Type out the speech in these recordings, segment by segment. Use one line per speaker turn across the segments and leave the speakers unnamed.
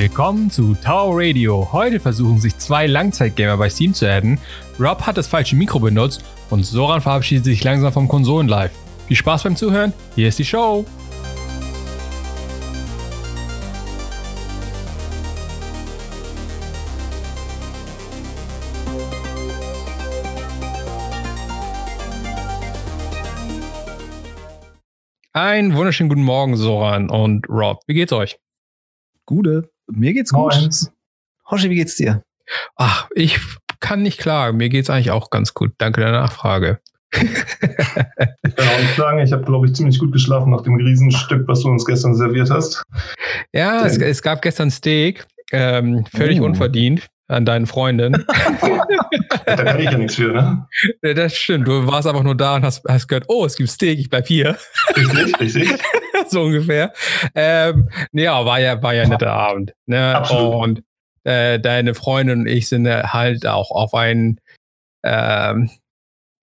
Willkommen zu Tower Radio. Heute versuchen sich zwei Langzeitgamer bei Steam zu adden. Rob hat das falsche Mikro benutzt und Soran verabschiedet sich langsam vom Konsolen-Live. Viel Spaß beim Zuhören. Hier ist die Show. Einen wunderschönen guten Morgen, Soran und Rob. Wie geht's euch?
Gute. Mir geht's gut.
Moin.
Hoshi, wie geht's dir?
Ach, ich kann nicht klagen. Mir geht's eigentlich auch ganz gut. Danke der Nachfrage.
Ich kann auch nicht sagen, ich habe, glaube ich, ziemlich gut geschlafen nach dem Riesenstück, was du uns gestern serviert hast.
Ja, es, es gab gestern Steak, ähm, völlig
Oh.
unverdient an deinen Freundin.
Da kann ich ja nichts für, ne?
Das stimmt. Du warst einfach nur da und hast, hast gehört, oh, es gibt Steak, ich bleib hier.
Richtig, richtig.
so ungefähr. Ähm, nee, ja, war ja, war ja ein netter Abend. Ne?
Absolut.
Und äh, deine Freundin und ich sind halt auch auf einen, ähm,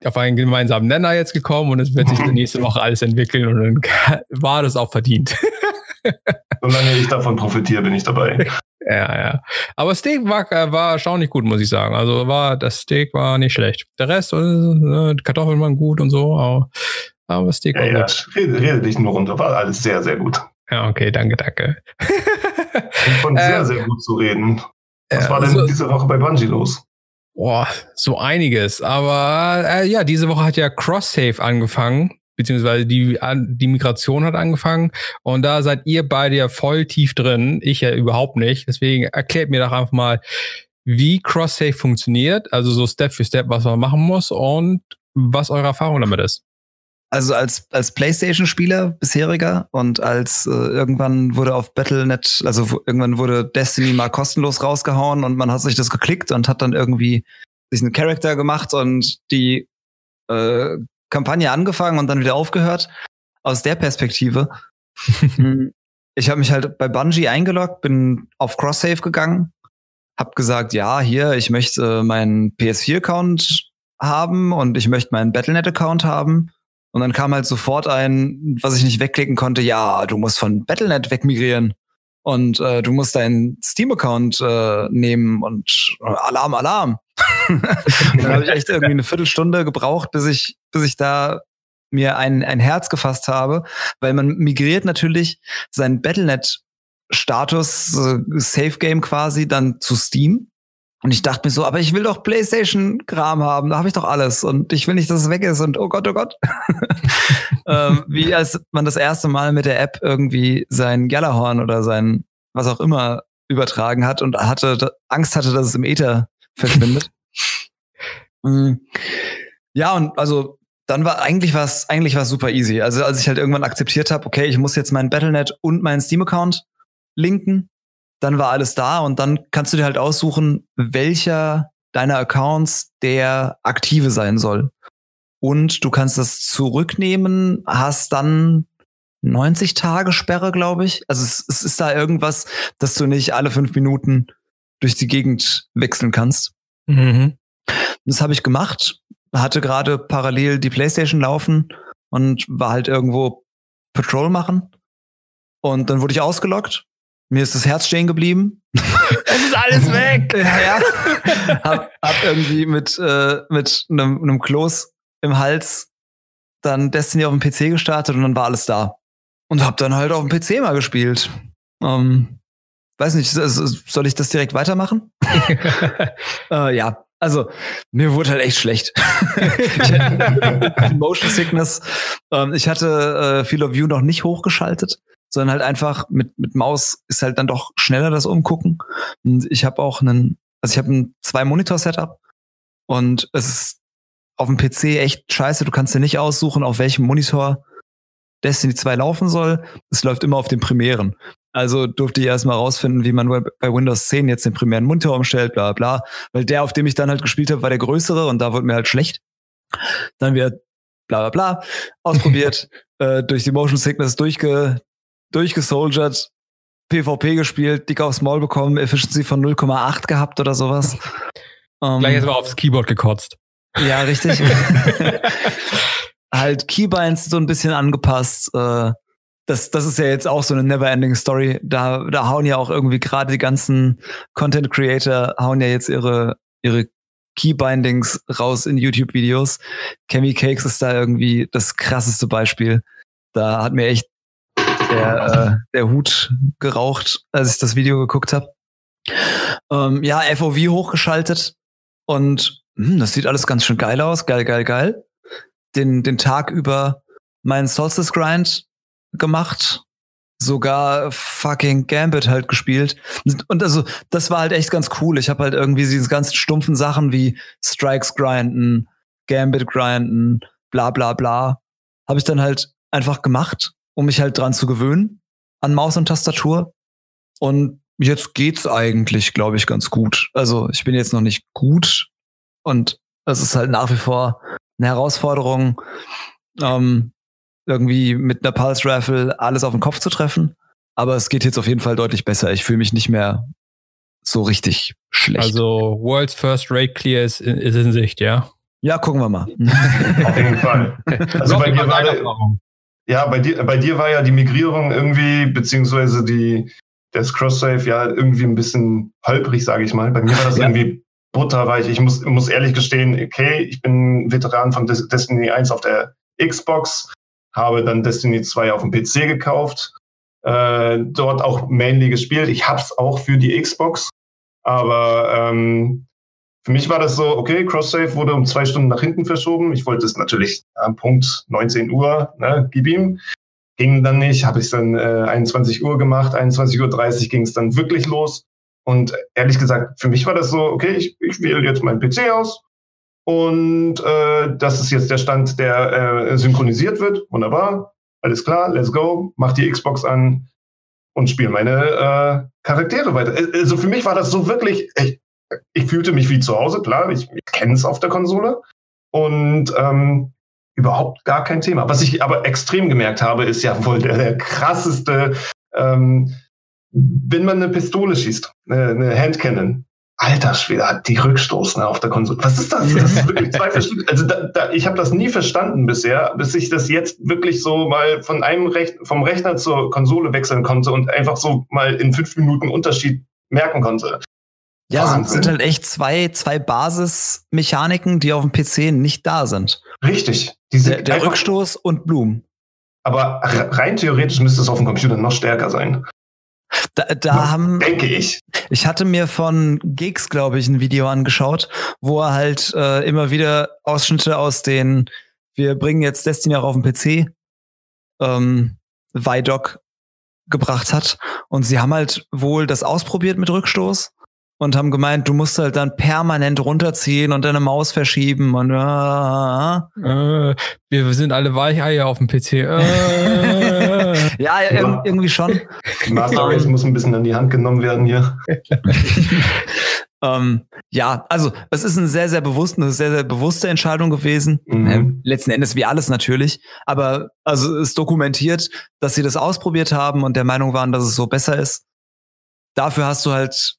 auf einen gemeinsamen Nenner jetzt gekommen und es wird sich nächste Woche alles entwickeln und dann war das auch verdient.
Solange ich davon profitiere, bin ich dabei.
ja, ja. Aber Steak war, äh, war erstaunlich gut, muss ich sagen. Also war, das Steak war nicht schlecht. Der Rest, äh, die Kartoffeln waren gut und so, aber, aber Steak
Ja, ja, rede, rede dich nur runter. War alles sehr, sehr gut.
Ja, okay, danke, danke.
Von sehr,
Ähm,
sehr gut zu reden. Was
Ja,
war denn
so-
diese Woche bei Bungie los?
Boah, so einiges. Aber äh, ja, diese Woche hat ja Cross-Save angefangen, beziehungsweise die, die Migration hat angefangen. Und da seid ihr beide ja voll tief drin. Ich ja überhaupt nicht. Deswegen erklärt mir doch einfach mal, wie Cross-Save funktioniert. Also so Step für Step, was man machen muss und was eure Erfahrung damit ist.
Also als, als PlayStation-Spieler bisheriger und als äh, irgendwann wurde auf Battle.net, also irgendwann wurde Destiny mal kostenlos rausgehauen und man hat sich das geklickt und hat dann irgendwie sich einen Charakter gemacht und die äh, Kampagne angefangen und dann wieder aufgehört. Aus der Perspektive. Hm, ich habe mich halt bei Bungie eingeloggt, bin auf Cross-Save gegangen, hab gesagt, ja, hier, ich möchte meinen PS4-Account haben und ich möchte meinen Battle.net-Account haben. Und dann kam halt sofort ein, was ich nicht wegklicken konnte, ja, du musst von Battle.net wegmigrieren. Und äh, du musst deinen Steam-Account äh, nehmen und äh, Alarm, Alarm. dann habe ich echt irgendwie eine Viertelstunde gebraucht, bis ich, bis ich da mir ein, ein Herz gefasst habe, weil man migriert natürlich seinen Battle.net-Status, äh, Safe Game quasi, dann zu Steam. Und ich dachte mir so, aber ich will doch PlayStation-Kram haben, da habe ich doch alles und ich will nicht, dass es weg ist und oh Gott, oh Gott. ähm, wie als man das erste Mal mit der App irgendwie sein Gjallarhorn oder sein was auch immer übertragen hat und hatte Angst hatte, dass es im Äther verschwindet. Mm. ja, und also dann war eigentlich was eigentlich war super easy. Also als ich halt irgendwann akzeptiert habe, okay, ich muss jetzt meinen Battle.net und meinen Steam-Account linken, dann war alles da und dann kannst du dir halt aussuchen, welcher deiner Accounts der aktive sein soll. Und du kannst das zurücknehmen, hast dann 90 Tage Sperre, glaube ich. Also es, es ist da irgendwas, dass du nicht alle fünf Minuten durch die Gegend wechseln kannst.
Mhm.
Das habe ich gemacht, hatte gerade parallel die Playstation laufen und war halt irgendwo Patrol machen. Und dann wurde ich ausgelockt. Mir ist das Herz stehen geblieben.
Es ist alles weg!
ja, ja. hab, hab irgendwie mit, äh, mit einem, einem Kloß im Hals dann Destiny auf dem PC gestartet und dann war alles da. Und hab dann halt auf dem PC mal gespielt. Ähm, weiß nicht, soll ich das direkt weitermachen? äh, ja, also mir wurde halt echt schlecht. ich hatte Motion Sickness. Ähm, ich hatte äh, Feel of View noch nicht hochgeschaltet, sondern halt einfach mit, mit Maus ist halt dann doch schneller das Umgucken. Und ich habe auch einen, also ich habe ein zwei Monitor-Setup und es ist auf dem PC echt scheiße. Du kannst dir nicht aussuchen, auf welchem Monitor Destiny 2 laufen soll. Es läuft immer auf den primären. Also durfte ich erstmal rausfinden, wie man bei Windows 10 jetzt den primären Monitor umstellt, bla bla. Weil der, auf dem ich dann halt gespielt habe, war der größere und da wurde mir halt schlecht. Dann wieder bla bla bla ausprobiert, äh, durch die Motion Sickness durchge, durchgesoldiert, PvP gespielt, dick aufs Maul bekommen, Efficiency von 0,8 gehabt oder sowas. Ähm,
Gleich erstmal aufs Keyboard gekotzt.
ja, richtig. halt Keybinds so ein bisschen angepasst. Äh, das, das ist ja jetzt auch so eine never-ending Story. Da, da hauen ja auch irgendwie gerade die ganzen Content Creator hauen ja jetzt ihre, ihre Keybindings raus in YouTube-Videos. Chemi Cakes ist da irgendwie das krasseste Beispiel. Da hat mir echt der, äh, der Hut geraucht, als ich das Video geguckt habe. Ähm, ja, FOV hochgeschaltet und hm, das sieht alles ganz schön geil aus. Geil, geil, geil. Den, den Tag über meinen Solstice Grind gemacht. Sogar fucking Gambit halt gespielt. Und also, das war halt echt ganz cool. Ich habe halt irgendwie diese ganzen stumpfen Sachen wie Strikes grinden, Gambit grinden, bla bla bla. Habe ich dann halt einfach gemacht, um mich halt dran zu gewöhnen an Maus und Tastatur. Und jetzt geht's eigentlich, glaube ich, ganz gut. Also ich bin jetzt noch nicht gut und es ist halt nach wie vor eine Herausforderung, ähm, irgendwie mit einer Pulse Raffle alles auf den Kopf zu treffen. Aber es geht jetzt auf jeden Fall deutlich besser. Ich fühle mich nicht mehr so richtig schlecht.
Also World's First Rate Clear ist in, ist in Sicht, ja?
Ja, gucken wir mal.
Auf jeden Fall. Also bei dir, war, ja, bei dir, bei dir war ja die Migrierung irgendwie, beziehungsweise die, das Cross-Save ja irgendwie ein bisschen holprig, sage ich mal. Bei mir war das ja. irgendwie butterweich. Ich muss, muss ehrlich gestehen, okay, ich bin Veteran von Destiny 1 auf der Xbox, habe dann Destiny 2 auf dem PC gekauft, äh, dort auch mainly gespielt. Ich habe es auch für die Xbox, aber ähm, für mich war das so, okay, Cross-Save wurde um zwei Stunden nach hinten verschoben. Ich wollte es natürlich am Punkt 19 Uhr, ne, gib ihm. Ging dann nicht, habe ich dann äh, 21 Uhr gemacht, 21.30 Uhr ging es dann wirklich los. Und ehrlich gesagt, für mich war das so, okay, ich, ich wähle jetzt meinen PC aus und äh, das ist jetzt der Stand, der äh, synchronisiert wird. Wunderbar, alles klar, let's go, mach die Xbox an und spiele meine äh, Charaktere weiter. Also für mich war das so wirklich, ich, ich fühlte mich wie zu Hause, klar, ich, ich kenne es auf der Konsole und ähm, überhaupt gar kein Thema. Was ich aber extrem gemerkt habe, ist ja wohl der, der krasseste, ähm, wenn man eine Pistole schießt, eine, eine Handcannon, Alter Schwede, die Rückstoßen auf der Konsole. Was ist das? Das ist wirklich zwei verschiedene. Also da, da, ich habe das nie verstanden bisher, bis ich das jetzt wirklich so mal von einem Rech vom Rechner zur Konsole wechseln konnte und einfach so mal in fünf Minuten Unterschied merken konnte.
Ja, Wahnsinn. sind halt echt zwei, zwei Basismechaniken, die auf dem PC nicht da sind.
Richtig.
der, der Rückstoß und Bloom.
Aber rein theoretisch müsste es auf dem Computer noch stärker sein.
Da, da haben.
Denke ich.
Ich hatte mir von Gigs, glaube ich, ein Video angeschaut, wo er halt äh, immer wieder Ausschnitte aus den, wir bringen jetzt Destiny auch auf den PC, ähm, Vidoc gebracht hat. Und sie haben halt wohl das ausprobiert mit Rückstoß und haben gemeint, du musst halt dann permanent runterziehen und deine Maus verschieben und äh,
äh, wir sind alle Weicheier auf dem PC.
Äh. ja, ja, irgendwie schon.
Master Race muss ein bisschen an die Hand genommen werden hier.
ähm, ja, also es ist eine sehr, sehr bewusste, eine sehr, sehr bewusste Entscheidung gewesen. Mhm. Ähm, letzten Endes wie alles natürlich. Aber also es dokumentiert, dass sie das ausprobiert haben und der Meinung waren, dass es so besser ist. Dafür hast du halt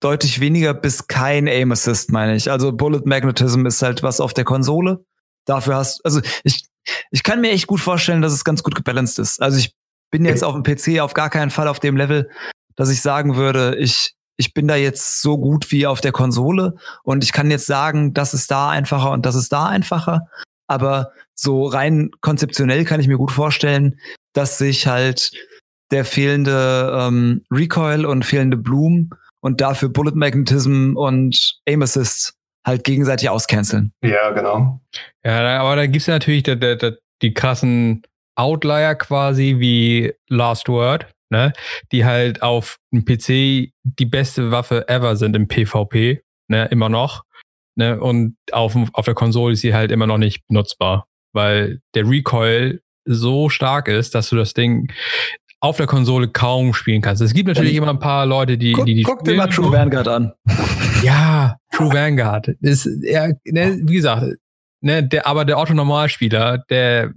deutlich weniger bis kein Aim Assist, meine ich. Also Bullet Magnetism ist halt was auf der Konsole. Dafür hast also ich ich kann mir echt gut vorstellen, dass es ganz gut gebalanced ist. Also ich bin jetzt auf dem PC auf gar keinen Fall auf dem Level, dass ich sagen würde, ich ich bin da jetzt so gut wie auf der Konsole und ich kann jetzt sagen, das ist da einfacher und das ist da einfacher. Aber so rein konzeptionell kann ich mir gut vorstellen, dass sich halt der fehlende ähm, Recoil und fehlende Bloom und dafür Bullet Magnetism und Aim Assist halt gegenseitig auscanceln.
Ja, genau.
Ja, aber da gibt's ja natürlich die, die, die krassen Outlier quasi wie Last Word, ne? Die halt auf dem PC die beste Waffe ever sind im PvP, ne? Immer noch. Ne? Und auf, auf der Konsole ist sie halt immer noch nicht benutzbar, weil der Recoil so stark ist, dass du das Ding auf der Konsole kaum spielen kannst. Es gibt natürlich ja, immer ein paar Leute, die
guck,
die, die
guck dir mal True Vanguard an.
Ja, True Vanguard ist ja, ne, wie gesagt, ne, der, aber der Otto-Normalspieler, der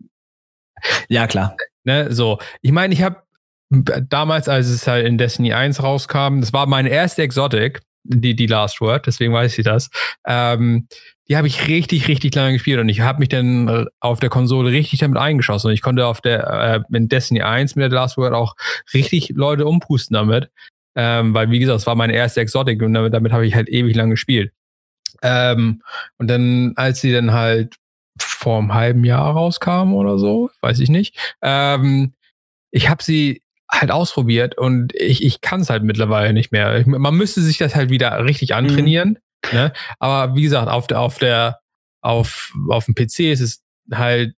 ja klar,
ne, so. Ich meine, ich habe damals, als es halt in Destiny 1 rauskam, das war meine erste Exotic die, die Last Word, deswegen weiß ich das. Ähm, die habe ich richtig, richtig lange gespielt und ich habe mich dann auf der Konsole richtig damit eingeschossen. Und ich konnte auf der äh, in Destiny 1 mit der Last Word auch richtig Leute umpusten damit. Ähm, weil, wie gesagt, es war meine erste Exotik und damit, damit habe ich halt ewig lang gespielt. Ähm, und dann, als sie dann halt vor einem halben Jahr rauskam oder so, weiß ich nicht, ähm, ich habe sie halt ausprobiert und ich, ich kann es halt mittlerweile nicht mehr. Ich, man müsste sich das halt wieder richtig mhm. antrainieren. Mhm. Ne? Aber wie gesagt, auf der, auf der, auf, auf dem PC ist es halt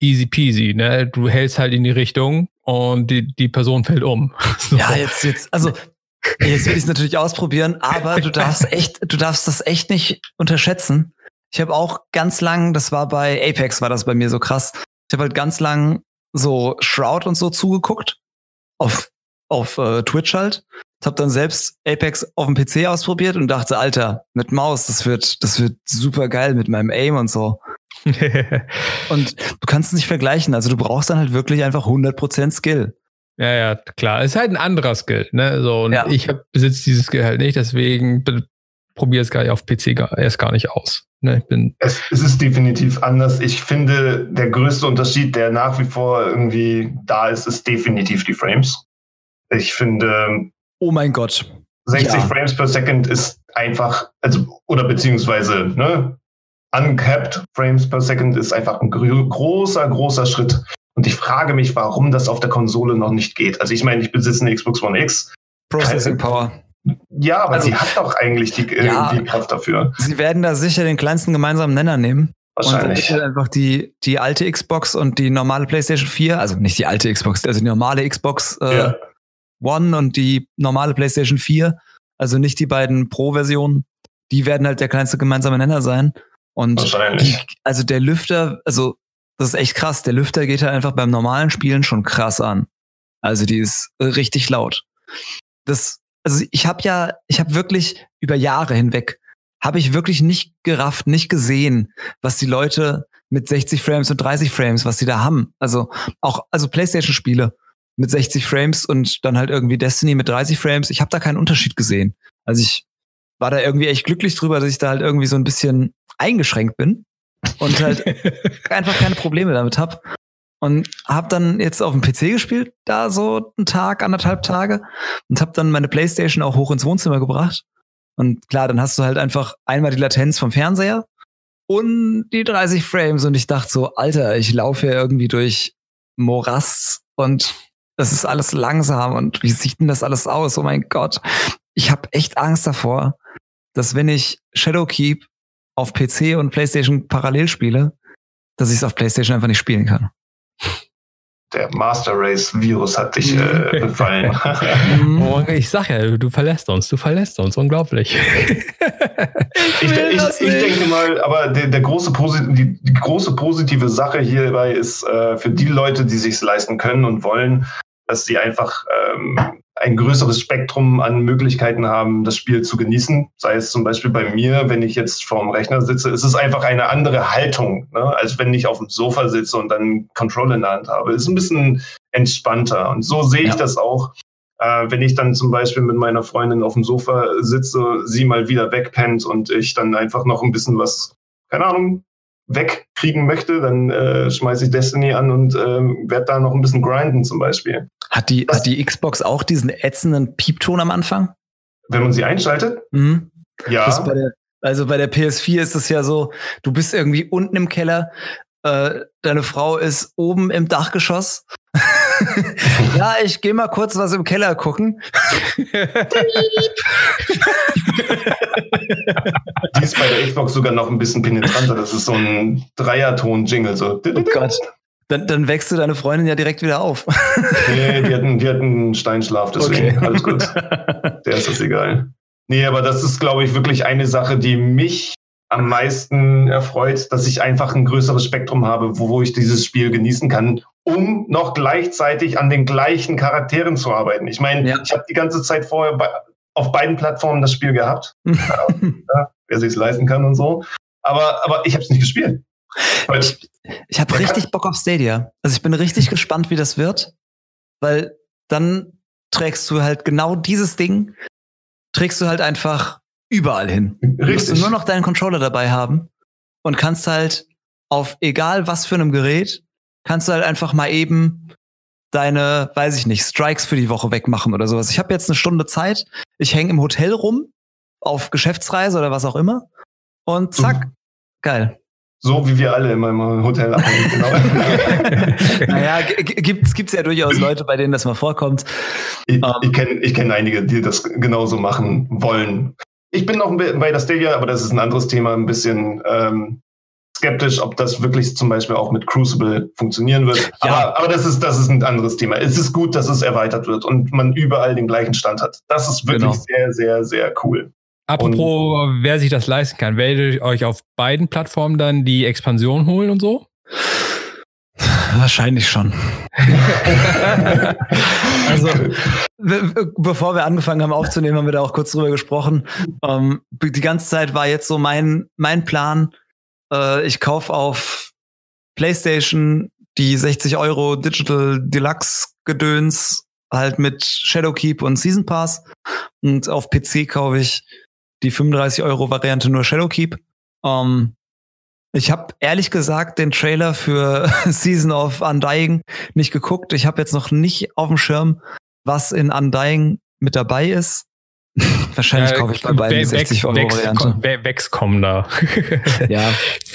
easy peasy, ne? Du hältst halt in die Richtung und die, die Person fällt um.
so. Ja, jetzt, jetzt, also jetzt will ich es natürlich ausprobieren, aber du darfst echt, du darfst das echt nicht unterschätzen. Ich habe auch ganz lang, das war bei Apex, war das bei mir so krass. Ich habe halt ganz lang so Shroud und so zugeguckt auf, auf äh, Twitch halt. Ich habe dann selbst Apex auf dem PC ausprobiert und dachte, Alter, mit Maus, das wird, das wird super geil mit meinem Aim und so. und du kannst es nicht vergleichen. Also du brauchst dann halt wirklich einfach 100% Skill.
Ja, ja, klar. Es ist halt ein anderer Skill, ne? So, und ja. ich besitze dieses Skill halt nicht, deswegen probiere es gar nicht auf PC gar, erst gar nicht aus. Ne, ich bin
es, es ist definitiv anders. Ich finde, der größte Unterschied, der nach wie vor irgendwie da ist, ist definitiv die Frames. Ich finde.
Oh mein Gott.
60 ja. Frames per Second ist einfach, also, oder beziehungsweise, ne, uncapped Frames per Second ist einfach ein großer, großer Schritt. Und ich frage mich, warum das auf der Konsole noch nicht geht. Also ich meine, ich besitze eine Xbox One X.
Processing Power.
Ja, aber also, sie hat doch eigentlich die, äh, ja, die, Kraft dafür.
Sie werden da sicher den kleinsten gemeinsamen Nenner nehmen.
Wahrscheinlich.
Und einfach die, die alte Xbox und die normale PlayStation 4, also nicht die alte Xbox, also die normale Xbox äh, ja. One und die normale PlayStation 4, also nicht die beiden Pro-Versionen, die werden halt der kleinste gemeinsame Nenner sein. Und
Wahrscheinlich.
Die, also der Lüfter, also das ist echt krass. Der Lüfter geht halt einfach beim normalen Spielen schon krass an. Also die ist richtig laut. Das also ich habe ja, ich habe wirklich über Jahre hinweg, habe ich wirklich nicht gerafft, nicht gesehen, was die Leute mit 60 Frames und 30 Frames, was sie da haben. Also auch, also PlayStation-Spiele mit 60 Frames und dann halt irgendwie Destiny mit 30 Frames. Ich habe da keinen Unterschied gesehen. Also ich war da irgendwie echt glücklich drüber, dass ich da halt irgendwie so ein bisschen eingeschränkt bin und halt einfach keine Probleme damit habe. Und habe dann jetzt auf dem PC gespielt, da so einen Tag, anderthalb Tage. Und habe dann meine Playstation auch hoch ins Wohnzimmer gebracht. Und klar, dann hast du halt einfach einmal die Latenz vom Fernseher und die 30 Frames. Und ich dachte so, Alter, ich laufe hier irgendwie durch Morast und das ist alles langsam. Und wie sieht denn das alles aus? Oh mein Gott. Ich habe echt Angst davor, dass wenn ich Shadowkeep auf PC und PlayStation parallel spiele, dass ich es auf PlayStation einfach nicht spielen kann
der Master Race Virus hat dich äh, befallen.
Mhm. oh, ich sag ja, du verlässt uns, du verlässt uns, unglaublich.
ich, ich, ich, denke mal, aber der, der große die, die, große positive Sache hierbei ist äh, für die Leute, die sich leisten können und wollen, dass sie einfach ähm, ein größeres Spektrum an Möglichkeiten haben, das Spiel zu genießen. Sei es zum Beispiel bei mir, wenn ich jetzt vorm Rechner sitze, ist es einfach eine andere Haltung, ne? als wenn ich auf dem Sofa sitze und dann Control in der Hand habe. Ist ein bisschen entspannter. Und so sehe ich ja. das auch. Äh, wenn ich dann zum Beispiel mit meiner Freundin auf dem Sofa sitze, sie mal wieder wegpennt und ich dann einfach noch ein bisschen was, keine Ahnung, wegkriegen möchte, dann äh, schmeiße ich Destiny an und äh, werde da noch ein bisschen grinden zum Beispiel.
Hat die, hat die Xbox auch diesen ätzenden Piepton am Anfang?
Wenn man sie einschaltet?
Mhm. Ja. Bei der, also bei der PS4 ist es ja so, du bist irgendwie unten im Keller, äh, deine Frau ist oben im Dachgeschoss. ja, ich gehe mal kurz was im Keller gucken. Die
ist bei der Xbox sogar noch ein bisschen penetranter. Das ist so ein Dreierton-Jingle. So.
Oh Gott. Dann, dann wächst du deine Freundin ja direkt wieder auf.
nee, die hatten, die hatten einen Steinschlaf, deswegen okay. alles gut. Der ist das egal. Nee, aber das ist, glaube ich, wirklich eine Sache, die mich am meisten erfreut, dass ich einfach ein größeres Spektrum habe, wo, wo ich dieses Spiel genießen kann, um noch gleichzeitig an den gleichen Charakteren zu arbeiten. Ich meine, ja. ich habe die ganze Zeit vorher bei, auf beiden Plattformen das Spiel gehabt, ja, wer sich es leisten kann und so. Aber, aber ich habe es nicht gespielt.
Ich, ich habe richtig Bock auf Stadia. Also ich bin richtig gespannt, wie das wird, weil dann trägst du halt genau dieses Ding, trägst du halt einfach überall hin.
Richtig.
Du musst nur noch deinen Controller dabei haben und kannst halt auf egal was für einem Gerät, kannst du halt einfach mal eben deine, weiß ich nicht, Strikes für die Woche wegmachen oder sowas. Ich habe jetzt eine Stunde Zeit, ich hänge im Hotel rum, auf Geschäftsreise oder was auch immer. Und zack, mhm. geil.
So wie wir alle in meinem Hotel abhängen,
genau. naja, gibt es ja durchaus Leute, bei denen das mal vorkommt.
Ich, um, ich ähm. kenne ich kenn einige, die das genauso machen wollen. Ich bin noch bei der Stadia, aber das ist ein anderes Thema, ein bisschen ähm, skeptisch, ob das wirklich zum Beispiel auch mit Crucible funktionieren wird. Ja. Aber, aber das, ist, das ist ein anderes Thema. Es ist gut, dass es erweitert wird und man überall den gleichen Stand hat. Das ist wirklich genau. sehr, sehr, sehr cool.
Apropos, und, wer sich das leisten kann, werdet ihr euch auf beiden Plattformen dann die Expansion holen und so?
Wahrscheinlich schon. also, bevor wir angefangen haben aufzunehmen, haben wir da auch kurz drüber gesprochen. Ähm, die ganze Zeit war jetzt so mein, mein Plan, äh, ich kaufe auf PlayStation die 60 Euro Digital Deluxe Gedöns halt mit Shadowkeep und Season Pass. Und auf PC kaufe ich die 35 Euro Variante nur Shadowkeep. Ähm, ich habe ehrlich gesagt den Trailer für Season of Undying nicht geguckt. Ich habe jetzt noch nicht auf dem Schirm, was in Undying mit dabei ist. Wahrscheinlich kaufe ich bei beiden die 60 Euro Variante.
Wex kommen da.
ja.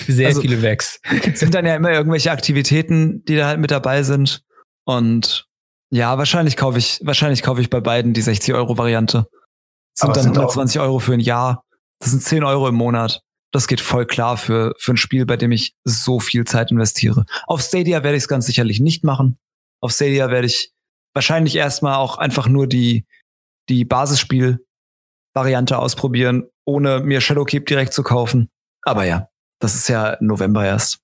Sehr also, viele Wex.
sind dann ja immer irgendwelche Aktivitäten, die da halt mit dabei sind. Und ja, wahrscheinlich kaufe ich, wahrscheinlich kaufe ich bei beiden die 60 Euro Variante. Das sind Aber dann 120 Euro für ein Jahr. Das sind 10 Euro im Monat. Das geht voll klar für, für ein Spiel, bei dem ich so viel Zeit investiere. Auf Stadia werde ich es ganz sicherlich nicht machen. Auf Stadia werde ich wahrscheinlich erstmal auch einfach nur die, die Basisspiel-Variante ausprobieren, ohne mir Shadowkeep direkt zu kaufen. Aber ja, das ist ja November erst.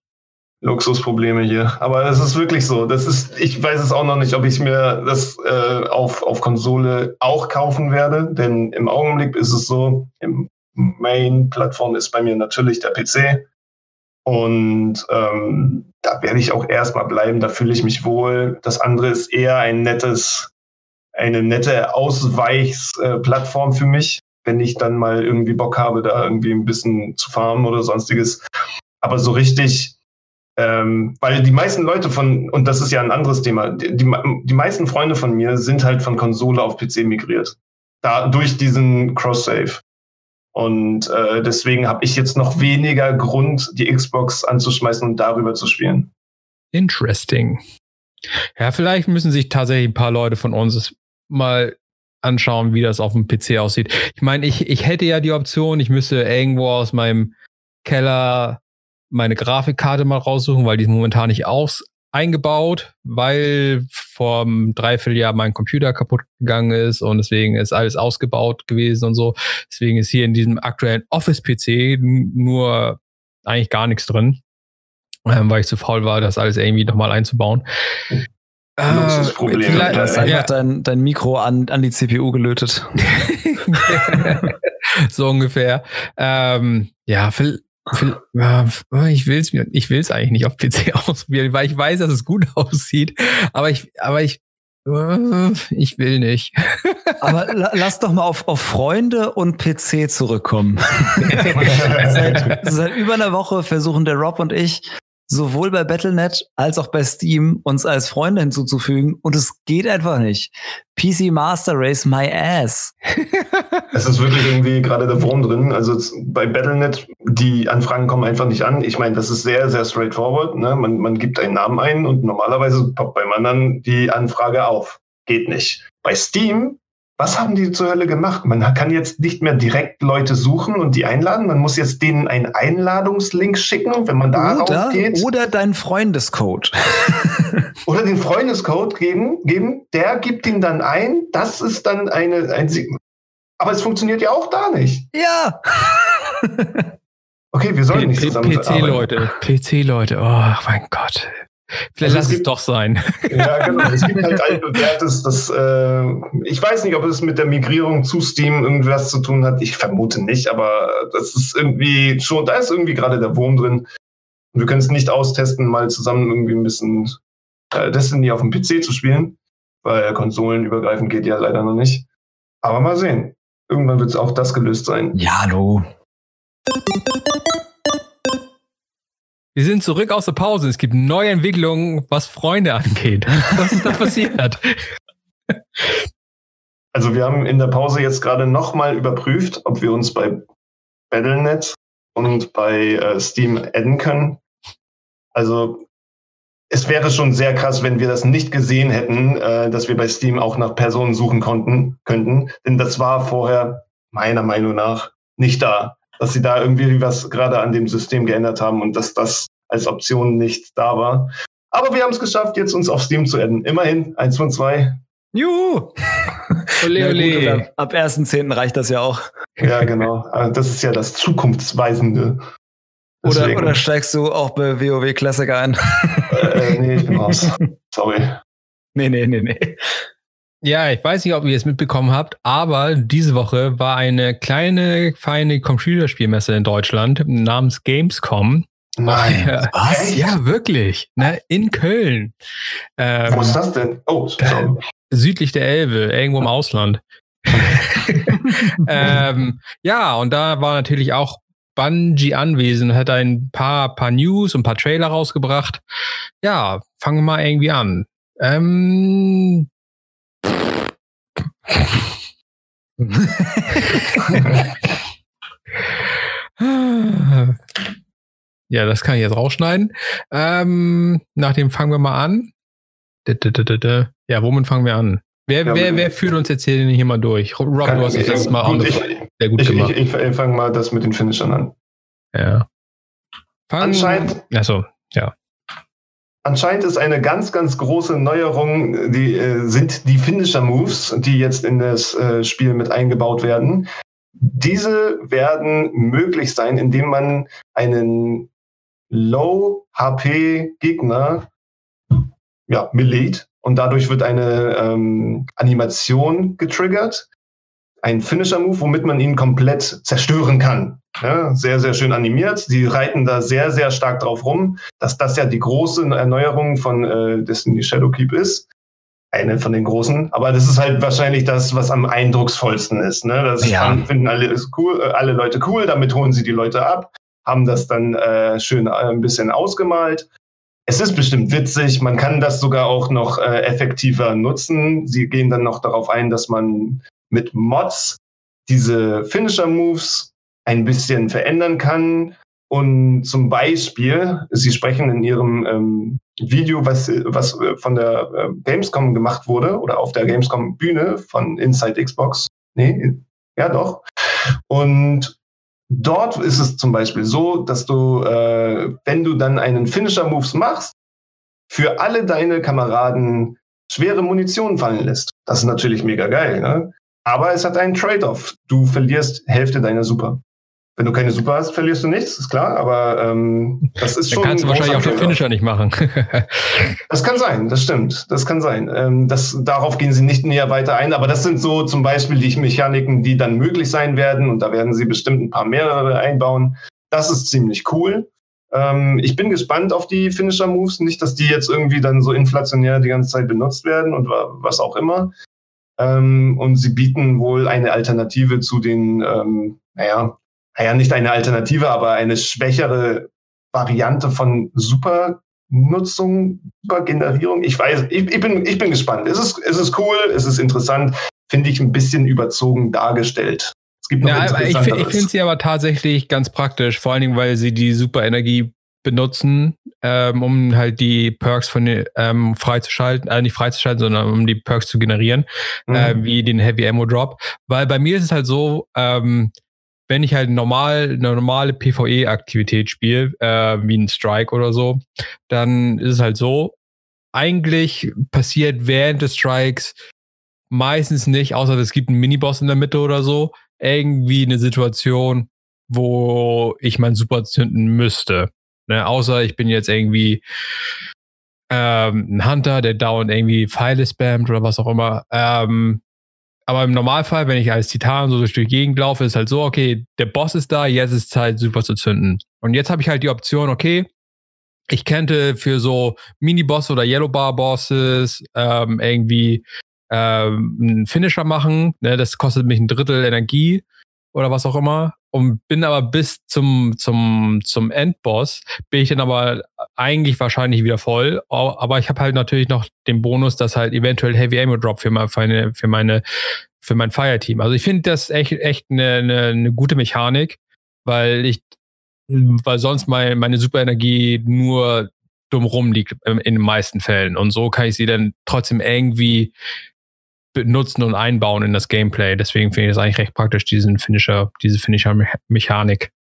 Luxusprobleme hier. Aber es ist wirklich so. Das ist, ich weiß es auch noch nicht, ob ich mir das äh, auf, auf Konsole auch kaufen werde. Denn im Augenblick ist es so, im Main-Plattform ist bei mir natürlich der PC. Und ähm, da werde ich auch erstmal bleiben, da fühle ich mich wohl. Das andere ist eher ein nettes eine nette Ausweichsplattform für mich, wenn ich dann mal irgendwie Bock habe, da irgendwie ein bisschen zu farmen oder sonstiges. Aber so richtig, ähm, weil die meisten Leute von, und das ist ja ein anderes Thema, die, die, die meisten Freunde von mir sind halt von Konsole auf PC migriert. Da durch diesen Cross-Save. Und äh, deswegen habe ich jetzt noch weniger Grund, die Xbox anzuschmeißen und darüber zu spielen.
Interesting. Ja, vielleicht müssen sich tatsächlich ein paar Leute von uns mal anschauen, wie das auf dem PC aussieht. Ich meine, ich, ich hätte ja die Option, ich müsste irgendwo aus meinem Keller meine Grafikkarte mal raussuchen, weil die ist momentan nicht aus eingebaut, weil vor einem Dreivierteljahr mein Computer kaputt gegangen ist und deswegen ist alles ausgebaut gewesen und so. Deswegen ist hier in diesem aktuellen Office-PC nur eigentlich gar nichts drin, ähm, weil ich zu faul war, das alles irgendwie nochmal einzubauen.
Luxusproblem. Äh, du hast einfach ja. dein, dein Mikro an, an die CPU gelötet.
so ungefähr. Ähm, ja, ich will es ich will es eigentlich nicht auf PC ausprobieren, weil ich weiß, dass es gut aussieht. Aber ich, aber ich, äh, ich will nicht.
Aber lass doch mal auf, auf Freunde und PC zurückkommen. seit, seit über einer Woche versuchen der Rob und ich sowohl bei Battlenet als auch bei Steam uns als Freunde hinzuzufügen und es geht einfach nicht. PC Master Race my ass.
es ist wirklich irgendwie gerade der Wurm drin. Also bei Battlenet, die Anfragen kommen einfach nicht an. Ich meine, das ist sehr, sehr straightforward. Ne? Man, man gibt einen Namen ein und normalerweise poppt beim anderen die Anfrage auf. Geht nicht. Bei Steam was haben die zur Hölle gemacht? Man kann jetzt nicht mehr direkt Leute suchen und die einladen. Man muss jetzt denen einen Einladungslink schicken, wenn man da
oder, geht. Oder deinen Freundescode.
oder den Freundescode geben, geben. Der gibt ihn dann ein. Das ist dann eine. Ein, aber es funktioniert ja auch da nicht.
Ja.
okay, wir sollen nicht zusammen
PC-Leute, PC-Leute. Oh mein Gott. Vielleicht also lass es, gibt, doch sein.
Ja, genau. Es gibt halt altbewährtes, das, äh, ich weiß nicht, ob es mit der Migrierung zu Steam irgendwas zu tun hat. Ich vermute nicht, aber das ist irgendwie schon, da ist irgendwie gerade der Wurm drin. Und wir können es nicht austesten, mal zusammen irgendwie ein bisschen äh, Destiny auf dem PC zu spielen, weil konsolenübergreifend geht ja leider noch nicht. Aber mal sehen. irgendwann wird auch das gelöst sein.
Ja, hallo.
Wir sind zurück aus der Pause. Es gibt neue Entwicklungen, was Freunde angeht. Was ist da passiert?
Also wir haben in der Pause jetzt gerade nochmal überprüft, ob wir uns bei Battlenet und bei äh, Steam adden können. Also es wäre schon sehr krass, wenn wir das nicht gesehen hätten, äh, dass wir bei Steam auch nach Personen suchen konnten, könnten. Denn das war vorher meiner Meinung nach nicht da. Dass sie da irgendwie was gerade an dem System geändert haben und dass das als Option nicht da war. Aber wir haben es geschafft, jetzt uns auf Steam zu adden. Immerhin, eins von zwei.
Juhu! Ole, ole. Gut, ab 1.10. reicht das ja auch.
Ja, genau. Also das ist ja das Zukunftsweisende.
Oder, oder steigst du auch bei WoW Classic ein?
Äh, nee, ich bin raus. Sorry.
Nee, nee, nee, nee.
Ja, ich weiß nicht, ob ihr es mitbekommen habt, aber diese Woche war eine kleine, feine Computerspielmesse in Deutschland namens Gamescom.
Nein.
Was? Ja, wirklich. Ne? In Köln.
Ähm, Wo ist das denn? Oh, sorry.
Südlich der Elbe, irgendwo im Ausland. ähm, ja, und da war natürlich auch Bungie anwesend, hat ein paar, paar News und ein paar Trailer rausgebracht. Ja, fangen wir mal irgendwie an. Ähm, ja, das kann ich jetzt rausschneiden. Ähm, nachdem fangen wir mal an. Ja, womit fangen wir an? Wer, ja, wer, wer führt uns jetzt hier, hier mal durch? Rob, du hast es letztes Mal
gut, ich, sehr gut ich, gemacht. Ich, ich, fange mal das mit den Finishern an.
Ja.
Fang, Anscheinend.
Achso, ja.
Anscheinend ist eine ganz, ganz große Neuerung, die äh, sind die Finisher-Moves, die jetzt in das äh, Spiel mit eingebaut werden. Diese werden möglich sein, indem man einen Low-HP-Gegner ja, meleet und dadurch wird eine ähm, Animation getriggert, ein Finisher-Move, womit man ihn komplett zerstören kann. Ja, sehr, sehr schön animiert. Die reiten da sehr, sehr stark drauf rum, dass das ja die große Erneuerung von äh, Destiny Shadowkeep ist. Eine von den großen. Aber das ist halt wahrscheinlich das, was am eindrucksvollsten ist. Ne? Das ja. finden alle, cool, äh, alle Leute cool, damit holen sie die Leute ab, haben das dann äh, schön äh, ein bisschen ausgemalt. Es ist bestimmt witzig, man kann das sogar auch noch äh, effektiver nutzen. Sie gehen dann noch darauf ein, dass man mit Mods diese Finisher-Moves ein bisschen verändern kann. Und zum Beispiel, Sie sprechen in Ihrem ähm, Video, was, was äh, von der äh, Gamescom gemacht wurde oder auf der Gamescom-Bühne von Inside Xbox. Nee, ja doch. Und dort ist es zum Beispiel so, dass du, äh, wenn du dann einen Finisher-Moves machst, für alle deine Kameraden schwere Munition fallen lässt. Das ist natürlich mega geil. Ne? Aber es hat einen Trade-off. Du verlierst Hälfte deiner Super. Wenn du keine Super hast, verlierst du nichts, ist klar, aber ähm, das ist schon.
Dann kannst du wahrscheinlich auch den Finisher nicht machen.
das kann sein, das stimmt. Das kann sein. Ähm, das, darauf gehen sie nicht näher weiter ein, aber das sind so zum Beispiel die Mechaniken, die dann möglich sein werden und da werden sie bestimmt ein paar mehrere einbauen. Das ist ziemlich cool. Ähm, ich bin gespannt auf die Finisher-Moves. Nicht, dass die jetzt irgendwie dann so inflationär die ganze Zeit benutzt werden und was auch immer. Ähm, und sie bieten wohl eine Alternative zu den, ähm, naja, naja, nicht eine Alternative, aber eine schwächere Variante von Supernutzung, Supergenerierung. Ich weiß, ich, ich, bin, ich bin gespannt. Es ist, es ist cool, es ist interessant, finde ich ein bisschen überzogen dargestellt. Es gibt noch
ja, ich, ich finde sie aber tatsächlich ganz praktisch, vor allen Dingen, weil sie die Superenergie benutzen, ähm, um halt die Perks von den, ähm, freizuschalten, äh, nicht freizuschalten, sondern um die Perks zu generieren, mhm. äh, wie den Heavy Ammo Drop. Weil bei mir ist es halt so, ähm, wenn ich halt normal, eine normale PvE-Aktivität spiele, äh, wie ein Strike oder so, dann ist es halt so, eigentlich passiert während des Strikes meistens nicht, außer es gibt einen Miniboss in der Mitte oder so, irgendwie eine Situation, wo ich mein Super zünden müsste. Ne? Außer ich bin jetzt irgendwie ähm, ein Hunter, der dauernd irgendwie Pfeile spammt oder was auch immer. Ähm, aber im Normalfall, wenn ich als Titan so durch die Gegend laufe, ist halt so, okay, der Boss ist da, jetzt ist Zeit, super zu zünden. Und jetzt habe ich halt die Option, okay, ich könnte für so Mini-Boss oder Yellow Bar Bosses ähm, irgendwie äh, einen Finisher machen. Ne? Das kostet mich ein Drittel Energie oder was auch immer. Und bin aber bis zum, zum, zum Endboss, bin ich dann aber eigentlich wahrscheinlich wieder voll. Aber ich habe halt natürlich noch den Bonus, dass halt eventuell Heavy Ammo Drop für meine, für meine, für mein Fireteam. Also ich finde das echt, echt eine, eine, eine gute Mechanik, weil ich, weil sonst mein, meine Superenergie nur dumm rumliegt in den meisten Fällen. Und so kann ich sie dann trotzdem irgendwie benutzen und einbauen in das Gameplay. Deswegen finde ich das eigentlich recht praktisch, diesen Finisher, diese Finisher-Mechanik.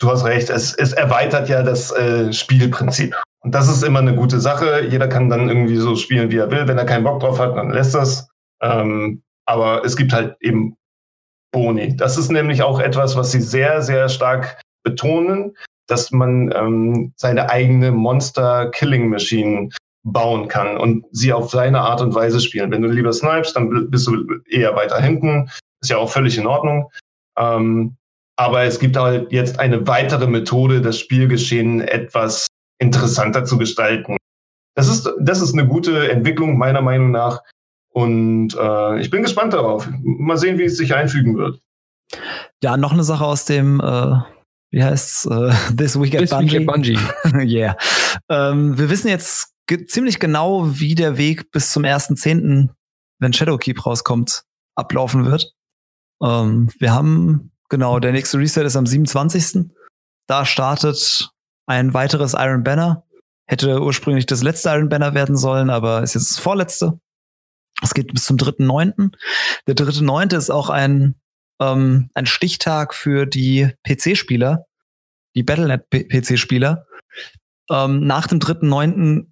Du hast recht, es, es erweitert ja das äh, Spielprinzip. Und das ist immer eine gute Sache. Jeder kann dann irgendwie so spielen, wie er will. Wenn er keinen Bock drauf hat, dann lässt das. Ähm, aber es gibt halt eben Boni. Das ist nämlich auch etwas, was sie sehr, sehr stark betonen, dass man ähm, seine eigene Monster-Killing-Machine bauen kann und sie auf seine Art und Weise spielen. Wenn du lieber snipest, dann bist du eher weiter hinten. Ist ja auch völlig in Ordnung. Ähm, aber es gibt halt jetzt eine weitere Methode, das Spielgeschehen etwas interessanter zu gestalten. Das ist, das ist eine gute Entwicklung meiner Meinung nach. Und äh, ich bin gespannt darauf. Mal sehen, wie es sich einfügen wird.
Ja, noch eine Sache aus dem, äh, wie heißt's, äh, This Week at This Bungie. Week at Bungie. yeah. Ähm, wir wissen jetzt ge ziemlich genau, wie der Weg bis zum 1.10., wenn Shadowkeep rauskommt, ablaufen wird. Ähm, wir haben, genau, der nächste Reset ist am 27. Da startet ein weiteres Iron Banner. Hätte ursprünglich das letzte Iron Banner werden sollen, aber ist jetzt das vorletzte. Es geht bis zum 3.9. Der 3.9. ist auch ein, ähm, ein Stichtag für die PC-Spieler, die Battlenet-PC-Spieler. Ähm, nach dem 3.9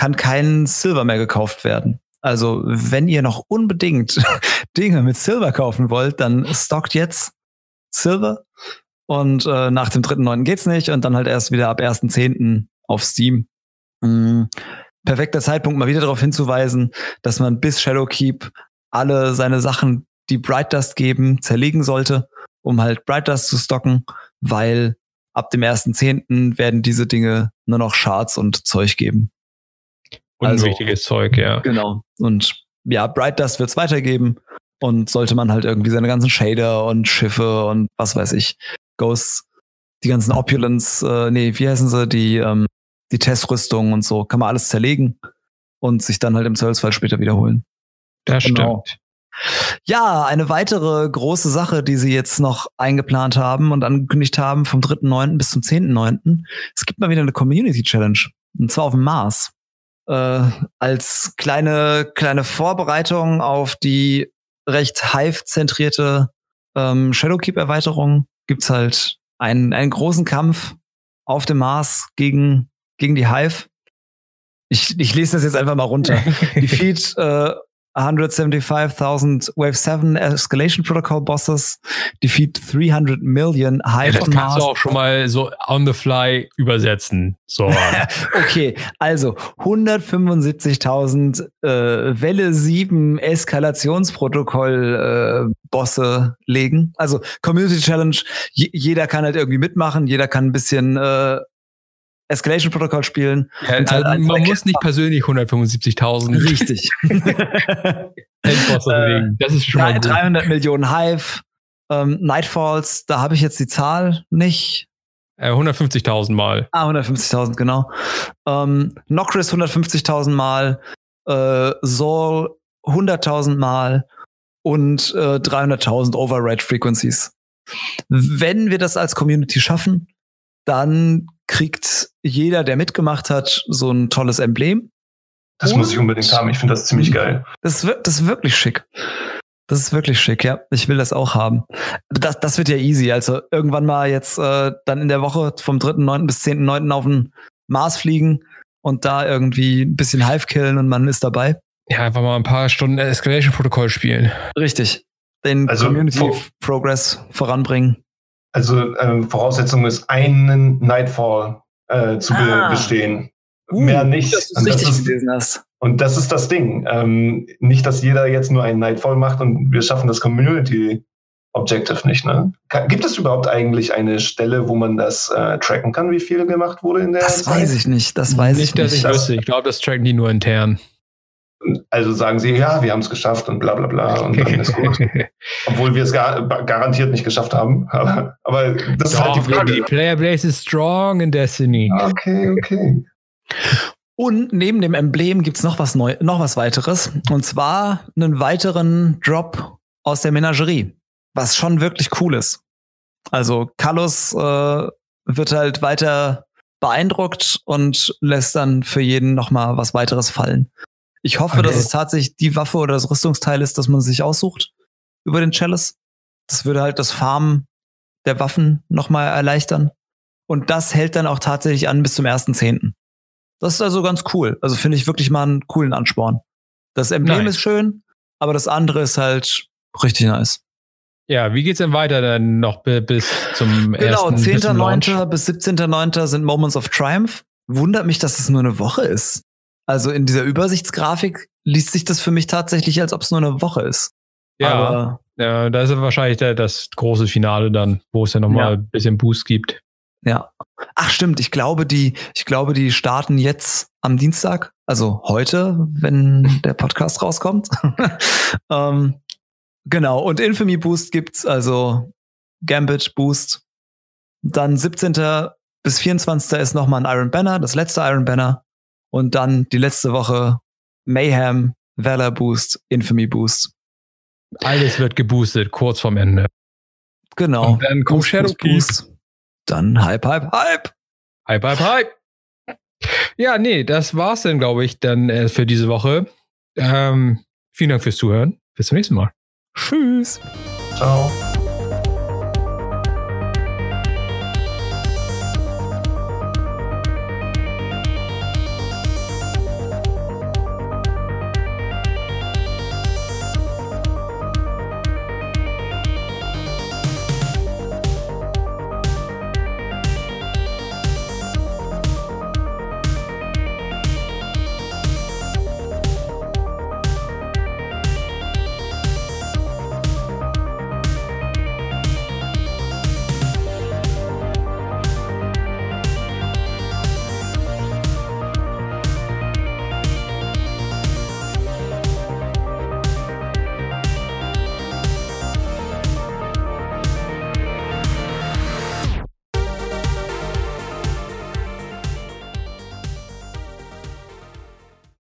kann kein Silver mehr gekauft werden. Also wenn ihr noch unbedingt Dinge mit Silver kaufen wollt, dann stockt jetzt Silver und äh, nach dem 3.9. geht's nicht und dann halt erst wieder ab 1.10. auf Steam. Mhm. Perfekter Zeitpunkt, mal wieder darauf hinzuweisen, dass man bis Shadowkeep alle seine Sachen, die Bright Dust geben, zerlegen sollte, um halt Bright Dust zu stocken, weil ab dem 1.10. werden diese Dinge nur noch Shards und Zeug geben.
Unwichtiges also, Zeug, ja.
Genau. Und ja, Bright Dust wird es weitergeben. Und sollte man halt irgendwie seine ganzen Shader und Schiffe und was weiß ich, Ghosts, die ganzen Opulence, äh, nee, wie heißen sie, die, ähm, die Testrüstung und so, kann man alles zerlegen und sich dann halt im Zweifelsfall später wiederholen.
Das genau. stimmt.
Ja, eine weitere große Sache, die sie jetzt noch eingeplant haben und angekündigt haben vom 3.9. bis zum 10.9. Es gibt mal wieder eine Community Challenge. Und zwar auf dem Mars äh, als kleine, kleine Vorbereitung auf die recht Hive-zentrierte ähm, Shadowkeep-Erweiterung gibt's halt einen, einen großen Kampf auf dem Mars gegen, gegen die Hive. Ich, ich lese das jetzt einfach mal runter. Defeat äh, 175,000 Wave 7 Escalation Protocol Bosses, defeat 300 million
Hive ja, Das kannst du auch schon mal so on the fly übersetzen. So.
okay, also 175.000 äh, Welle 7 Eskalationsprotokoll äh, Bosse legen. Also Community Challenge, jeder kann halt irgendwie mitmachen, jeder kann ein bisschen äh, Escalation Protocol spielen.
Ja, halt man muss nicht persönlich 175.000.
Richtig.
Endboss das ist schon mal
300 Millionen Hive. Ähm, Nightfalls, da habe ich jetzt die Zahl nicht.
Äh, 150.000 Mal.
Ah, 150.000, genau. Ähm, Nocris 150.000 Mal. Äh, Zol 100.000 Mal. Und äh, 300.000 Override Frequencies. Wenn wir das als Community schaffen, dann kriegt jeder, der mitgemacht hat, so ein tolles Emblem.
Das Und muss ich unbedingt haben. Ich finde das ziemlich geil.
Das, ist, das ist wirklich schick. Das ist wirklich schick, ja. Ich will das auch haben. Das, das wird ja easy. Also irgendwann mal jetzt äh, dann in der Woche vom 3.9. bis 10.9. auf den Mars fliegen und da irgendwie ein bisschen Hive killen und man ist dabei.
Ja, einfach mal ein paar Stunden Escalation-Protokoll spielen.
Richtig. Den also, Community Progress voranbringen.
Also äh, Voraussetzung ist, einen Nightfall äh, zu ah. be bestehen. Uh, Mehr nicht. Dass
und, das ist, gelesen hast.
und das ist das Ding. Ähm, nicht, dass jeder jetzt nur einen Nightfall macht und wir schaffen das Community Objective nicht. Ne? Gibt es überhaupt eigentlich eine Stelle, wo man das äh, tracken kann, wie viel gemacht wurde in der
Das Zeit? weiß ich nicht. Das weiß nicht, ich
nicht. Dass ich wüsste. Ich glaube, das tracken die nur intern.
Also sagen sie, ja, wir haben es geschafft und bla bla bla und dann ist gut. Obwohl wir es gar, garantiert nicht geschafft haben. Aber, aber das Doch, ist halt die Frage.
Die Player Base ist strong in Destiny.
Okay, okay.
Und neben dem Emblem gibt's noch was neu, noch was weiteres. Und zwar einen weiteren Drop aus der Menagerie. Was schon wirklich cool ist. Also Kallus äh, wird halt weiter beeindruckt und lässt dann für jeden nochmal was weiteres fallen. Ich hoffe, okay. dass es tatsächlich die Waffe oder das Rüstungsteil ist, das man sich aussucht über den Chalice. Das würde halt das Farmen der Waffen nochmal erleichtern. Und das hält dann auch tatsächlich an bis zum 1.10. Das ist also ganz cool. Also finde ich wirklich mal einen coolen Ansporn. Das Emblem nice. ist schön, aber das andere ist halt richtig nice.
Ja, wie geht's denn weiter dann noch bis zum
genau, 10.9. bis 17.9. sind Moments of Triumph. Wundert mich, dass es nur eine Woche ist. Also in dieser Übersichtsgrafik liest sich das für mich tatsächlich, als ob es nur eine Woche ist.
Ja, aber, ja da ist wahrscheinlich der, das große Finale dann, wo es ja nochmal ja. ein bisschen Boost gibt.
Ja. Ach stimmt, ich glaube, die, ich glaube, die starten jetzt am Dienstag, also heute, wenn der Podcast rauskommt. ähm, genau, und Infamy Boost gibt's, also Gambit Boost. Dann 17. bis 24. ist nochmal ein Iron Banner, das letzte Iron Banner. Und dann die letzte Woche Mayhem, Valor Boost, Infamy Boost.
Alles wird geboostet, kurz vorm Ende.
Genau.
Und dann kommt Shadow Boost
dann Hype, Hype, Hype.
Hype, Hype, Hype. Ja, nee, das war's dann, glaube ich, dann äh, für diese Woche. Ähm, vielen Dank fürs Zuhören. Bis zum nächsten Mal.
Tschüss.
Ciao.